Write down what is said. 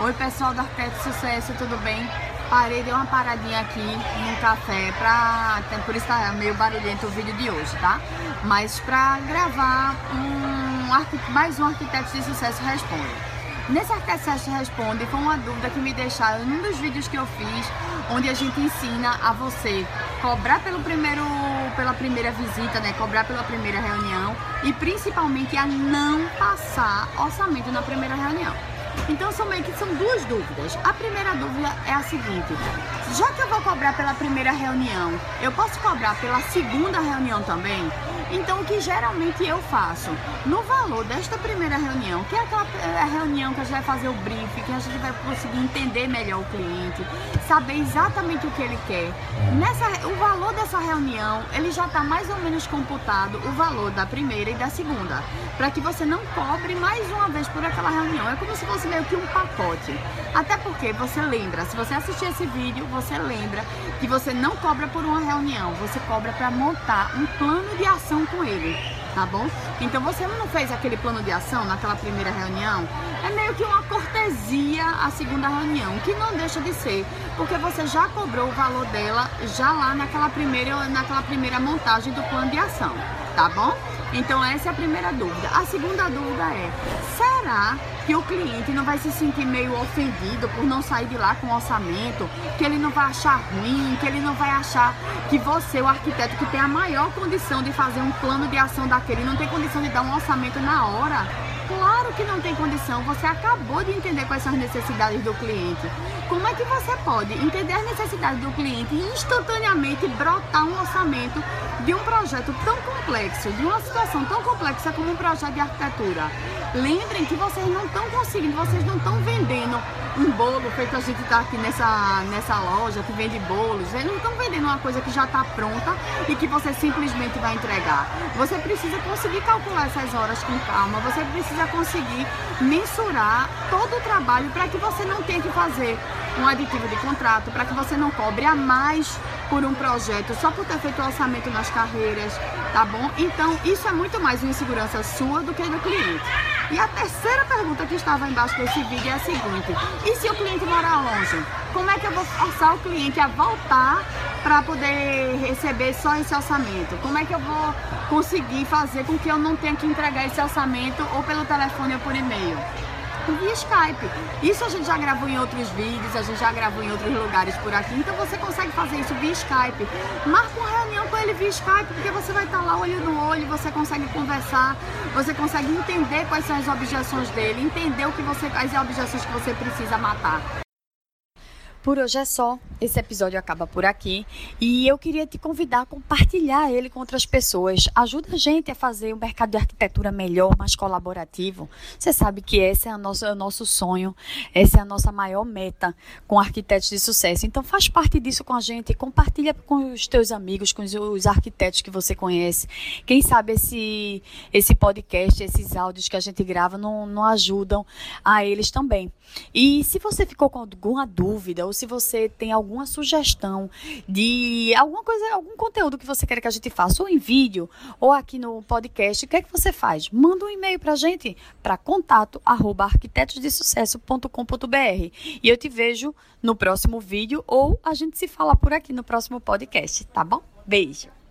Oi pessoal do Arquiteto Sucesso, tudo bem? Parei, dei uma paradinha aqui no café pra. Por isso tá meio barulhento o vídeo de hoje, tá? Mas pra gravar um, mais um Arquiteto de Sucesso Responde. Nesse Arquiteto Responde foi uma dúvida que me deixaram num dos vídeos que eu fiz, onde a gente ensina a você cobrar pelo primeiro, pela primeira visita, né? Cobrar pela primeira reunião e principalmente a não passar orçamento na primeira reunião. Então são meio que são duas dúvidas. A primeira dúvida é a seguinte: já que eu vou cobrar pela primeira reunião, eu posso cobrar pela segunda reunião também? Então o que geralmente eu faço no valor desta primeira reunião, que é aquela é reunião que a gente vai fazer o briefing, que a gente vai conseguir entender melhor o cliente, saber exatamente o que ele quer. Nessa, o valor dessa reunião, ele já está mais ou menos computado o valor da primeira e da segunda, para que você não cobre mais uma vez por aquela reunião. É como se fosse meio que um pacote. Até porque você lembra, se você assistir esse vídeo, você lembra que você não cobra por uma reunião, você cobra para montar um plano de ação com ele, tá bom? Então você não fez aquele plano de ação naquela primeira reunião, é meio que uma cortesia a segunda reunião, que não deixa de ser, porque você já cobrou o valor dela já lá naquela primeira, naquela primeira montagem do plano de ação, tá bom? Então essa é a primeira dúvida. A segunda dúvida é: será que o cliente não vai se sentir meio ofendido por não sair de lá com orçamento, que ele não vai achar ruim, que ele não vai achar que você, o arquiteto que tem a maior condição de fazer um plano de ação daquele, não tem condição de dar um orçamento na hora? Claro que não tem condição, você acabou de entender quais são as necessidades do cliente. Como é que você pode entender as necessidades do cliente e instantaneamente brotar um orçamento de um projeto tão complexo, de uma situação tão complexa como um projeto de arquitetura? Lembrem que vocês não estão conseguindo, vocês não estão vendendo um bolo feito a gente está aqui nessa, nessa loja que vende bolos. Eles não estão vendendo uma coisa que já está pronta e que você simplesmente vai entregar. Você precisa conseguir calcular essas horas com calma, você precisa conseguir mensurar todo o trabalho para que você não tenha que fazer um aditivo de contrato, para que você não cobre a mais por um projeto só por ter feito o orçamento nas carreiras, tá bom? Então, isso é muito mais uma insegurança sua do que do cliente. E a terceira pergunta que estava embaixo desse vídeo é a seguinte: e se o cliente morar longe? Como é que eu vou forçar o cliente a voltar para poder receber só esse orçamento? Como é que eu vou conseguir fazer com que eu não tenha que entregar esse orçamento ou pelo telefone ou por e-mail? Via Skype. Isso a gente já gravou em outros vídeos, a gente já gravou em outros lugares por aqui, então você consegue fazer isso via Skype. Marca uma reunião com ele via Skype, porque você vai estar lá olho no olho, você consegue conversar, você consegue entender quais são as objeções dele, entender o que você, as objeções que você precisa matar. Por hoje é só. Esse episódio acaba por aqui e eu queria te convidar a compartilhar ele com outras pessoas. Ajuda a gente a fazer o mercado de arquitetura melhor, mais colaborativo. Você sabe que esse é o nosso, é o nosso sonho, essa é a nossa maior meta com arquitetos de sucesso. Então faz parte disso com a gente, compartilha com os teus amigos, com os, os arquitetos que você conhece. Quem sabe esse, esse podcast, esses áudios que a gente grava não, não ajudam a eles também. E se você ficou com alguma dúvida ou se você tem algum alguma sugestão de alguma coisa, algum conteúdo que você quer que a gente faça, ou em vídeo, ou aqui no podcast, o que é que você faz? Manda um e-mail para a gente para contato arroba arquitetosdesucesso.com.br e eu te vejo no próximo vídeo ou a gente se fala por aqui no próximo podcast, tá bom? Beijo!